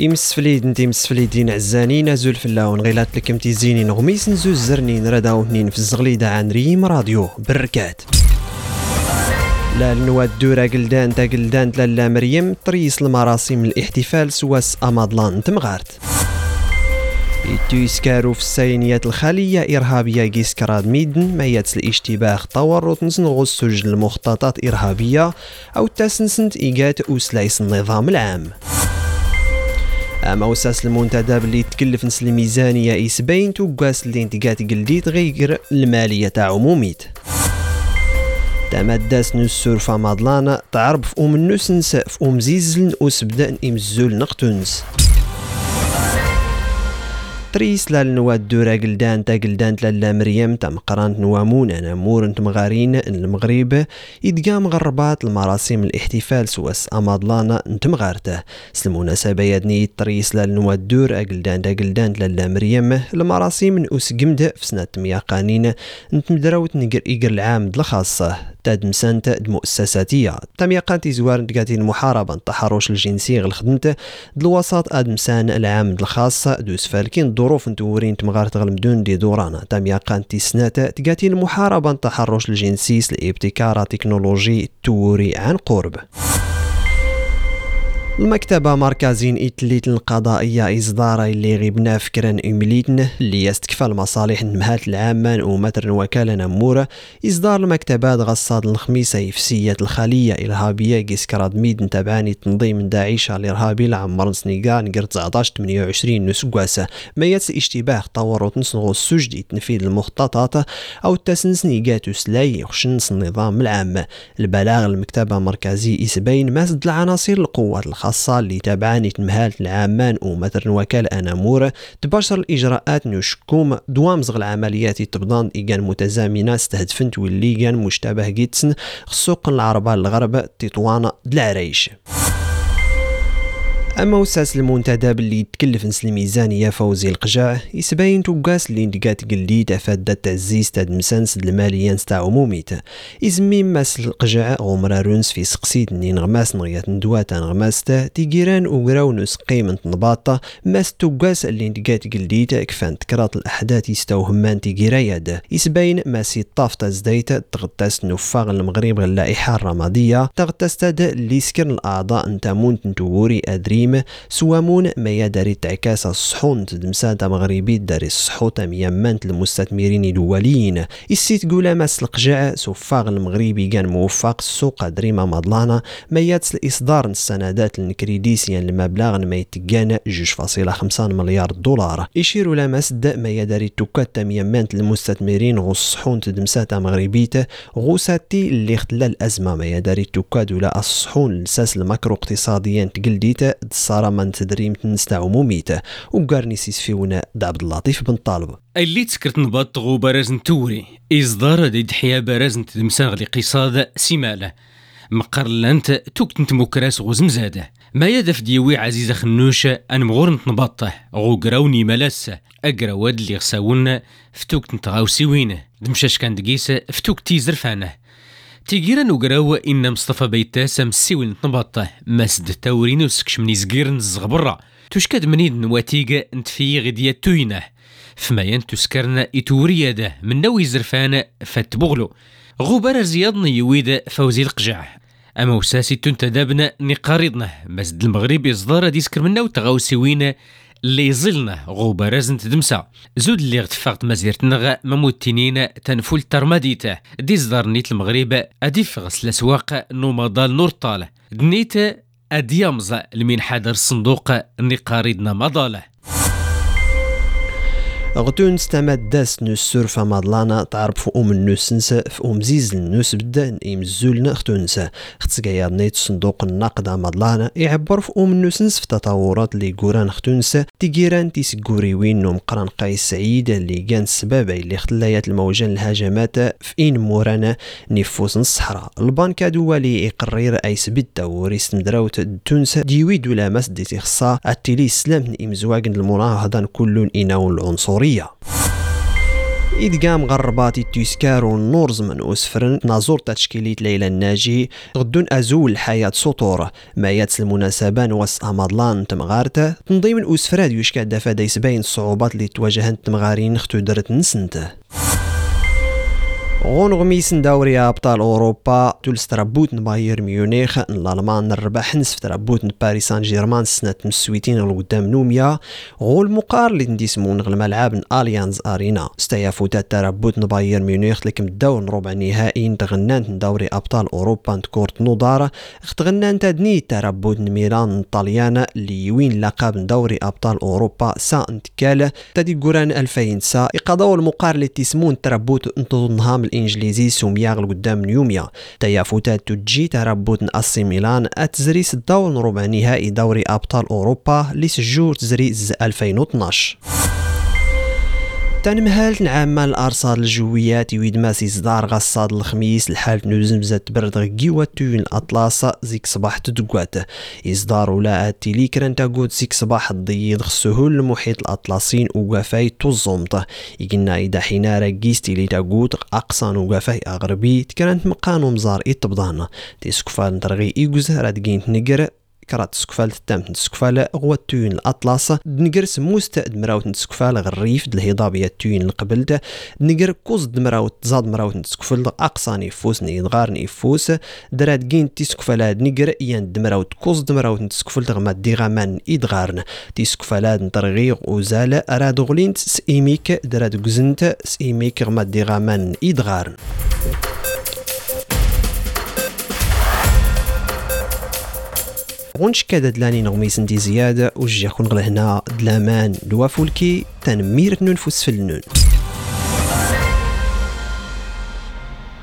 إمس فليد انتي مس فليدين عزاني نازل في اللاون غيلات لك امتي زينين غميس نزوز زرنين رداو هنين في الزغليدة عن ريم راديو بركات. لا النواد دورا قلدان تا قلدان لا مريم طريس المراسم الاحتفال سواس أمادلان تمغارت. يسكارو في السينيات الخالية إرهابية جيسكراد ميدن ما يتس الاشتباه تورط نسنغو السجن المخططات إرهابية أو تاسنسنت إيجات أوسلايس النظام العام. أما وساس المنتدب اللي تكلف نس الميزانية إسبين توقاس اللي انتقات قلديت غير المالية تاع عموميت تمداس نسور فمادلانا تعرب في أم النسنس في أم زيزلن أسبدا إمزول نقتنس تريس للنواد دورا قلدان تا قلدان لالا مريم تم قرانت نوامون أنا مور مغارين المغرب يدقا مغربات المراسم الاحتفال سواس امادلانا انت مغارته. سلموناسبة يدني تريس للنواد دور قلدان تا قلدان لالا مريم. المراسم نؤس قمد في سنة مياقانين انت مدراوت نقر ايقر العام الخاصة تاد مسانت مؤسساتية تم يقانتي زوار نتقاتي المحاربة التحرش الجنسي غل خدمته دلوسط آد مسان العام الخاصة دوس فالكين ظروف نتورين تمغارت غلمدون دي دورانا. تام يقان تيسناتا تقاتي المحاربة التحرش الجنسي لإبتكار تكنولوجي توري عن قرب. المكتبة مركزين إتليت القضائية إصدار اللي غيبنا فكرا إمليتن اللي يستكفى المصالح النمهات العامة ومتر وكالة نمورة. إصدار المكتبات غصاد الخميسة يفسية الخلية إرهابية جيسكراد ميد تبعاني تنظيم داعش الإرهابي لعمر سنيقا نقر 19 28 نسقواسة. يتس اشتباه طور تنصنغو السجد تنفيذ المخططات أو تسنس نيقات سلاي يخشنس النظام العام. البلاغ المكتبة مركزي إسبين مازد العناصر القوات الخاصة الخاصة اللي تابعاني تمهال العامان ومثلا وكال أنامور تباشر الإجراءات نشكوم دوام زغ العمليات تبضان إيجان متزامنة استهدفنت واللي كان مشتبه جيتسن خصوق العربة الغرب تطوان دلعريش. أما وساس المنتدب اللي يتكلف نس الميزانية فوزي القجاع يسباين توقاس اللي ندقات قلي تفادى تعزيز تاد مسانس الماليان ستاع عموميت إزمي ماس القجاع غمرا رونس في سقسيد ني نغماس نغيات ندوات نغماستا تيجيران وقراو نس قيمة نباطة ماس توقاس اللي ندقات قلي كفان تكرات الأحداث يستوهمان تيجيراياد يسباين ماس يطاف زدايت تغتاس نفاغ المغرب اللائحة الرمادية تغتاس تاد اللي سكن الأعضاء نتامون تنتوري أدري القديم سوامون ما يداري تعكاس الصحون تدمسات مغربي داري الصحوت يمانت المستثمرين الدوليين. السيت قولا ماس القجاع سفاغ المغربي كان موفق السوق دريما مضلانا ما ياتس الإصدار السندات الكريديسيان المبلغ ما يتقان جوج فاصلة خمسان مليار دولار. يشير لمس ما يداري توكات يمانت المستثمرين غو الصحون تدمسات مغربيت غوساتي اللي اختلال الأزمة ما يداري توكاد ولا الصحون لساس الماكرو اقتصاديا تقلديت الصارة من تدريم تنستا عموميته وقارني سيسفيونا دا عبد اللطيف بن طالب. اللي تسكرت نبط غو براز نتوري إصدار دي دحيا براز نتدمسان غلي قصاد سيمالة. مقر لانت توك نتموكراس غو زمزادة ما يدف ديوي عزيزة خنوش أن مغور نتنبطه غو ملاسة. أقرا واد اللي غساونا فتوك نتغاوسي وينه دمشاش كان دقيسة فتوك تيزر فانة. تيجيرا نوغراو إن مصطفى بيتاس مسيول نطبطه مسد تاورين وسكش من يزقير نزغ برا توشكاد منيد نواتيغا نتفي غديا توينه فما ين تسكرنا إتوريا ده من نوي زرفان بغلو غبار زياد يويد فوزي القجع أما وساسي تنتدابنا نقارضنا مسد المغرب يصدر ديسكر منا وتغاوسيوين اللي يظلنا غوبة دمسا. زود اللي غتفاقت مزيرت نغا مموت تنين تنفول ترماديته ديزدار نيت المغرب أديف غسل أسواق نومضال نور طالة دنيت أديامزا لمن حضر الصندوق نقاريدنا مضاله غتون ستمد داس نسور فمادلانا تعرف أم النوسنس في أم زيز النوس بدا يمزولنا ختونسا ختسقايا نيت صندوق النقد مادلانا يعبر في أم النوسنس في تطورات اللي قوران ختونسا تيجيران تيسقوري وين نوم قران قايس سعيد اللي كان السبب اللي خلايات الموجان الهجمات في إن مورانا نفوس الصحراء البنك دولي يقرر اي سبت وريس مدراوت تونس ديوي دولا مس دي تخصا التيلي سلام امزواج المناهضة كل إناو العنصري الحرية إدقام غرباتي تيسكار ونورز من أسفرن نازور تشكيليت ليلى الناجي غدون أزول الحياة سطور. ما ياتس المناسبة نواس أمادلان تمغارته تنظيم الأسفراد يشكى دفا ديس بين الصعوبات اللي تواجهن تمغارين اختو درت نسنته غونغميس دوري أبطال أوروبا تولس تربوت باير ميونيخ الألمان الربح نصف تربوت باريس سان جيرمان سنة مسويتين قدام نوميا. غول مقار اللي نديسمون الملعب أليانز أرينا. ستيافوتات تربوت باير ميونيخ لكم الدور ربع نهائي. تغنان دوري أبطال أوروبا كورت نودار. اختغنان تدني تربوت ميلان الطليان اللي يوين لقب دوري أبطال أوروبا سا انتكال تدي قران 2000 سا. يقضوا المقار اللي تسمون تربوت توتنهام الإنجليزي سومياغ قدام نيوميا. تيافوتات تجي تربوت اسي ميلان اتزريس الدور ربع نهائي دوري أبطال أوروبا لسجور تزري 2012 تنمهال نعمل الأرصاد الجويات يويد ماسي صدار غصاد الخميس الحال نوزم برد غيوا تون الاطلاس زيك صباح تدقوات. إصدار ولا تيلي كران تاقود زيك صباح الضيض خسهول المحيط الأطلسين وقفاي توزمط يقنا إذا حين رقيس تيلي تاقود أقصان وقفاي أغربي تكرانت مقانو مزار إطبضان تيسكفال نترغي إيقوز رادقين نقر كرات سكفال تام تسكفال غوا تون الأطلس. دنقر موست دمراوت نتسكفال غريف الهضابية تون القبلت دنقر كوز دمراوت تزاد مراوت نتسكفال اقصاني فوس نيدغار فوس درات جين تسكفال دنقر يان دمراوت كوز دمراوت نتسكفال غما ديغامان ادغارن تسكفال نترغيغ وزال راد غلينت سئيميك درات قزنت سئيميك غما ديغامان ادغارن غونش كادا دلاني نغميس ندي زيادة وجي كون غلهنا دلامان لوافولكي تنمير ننفس في النون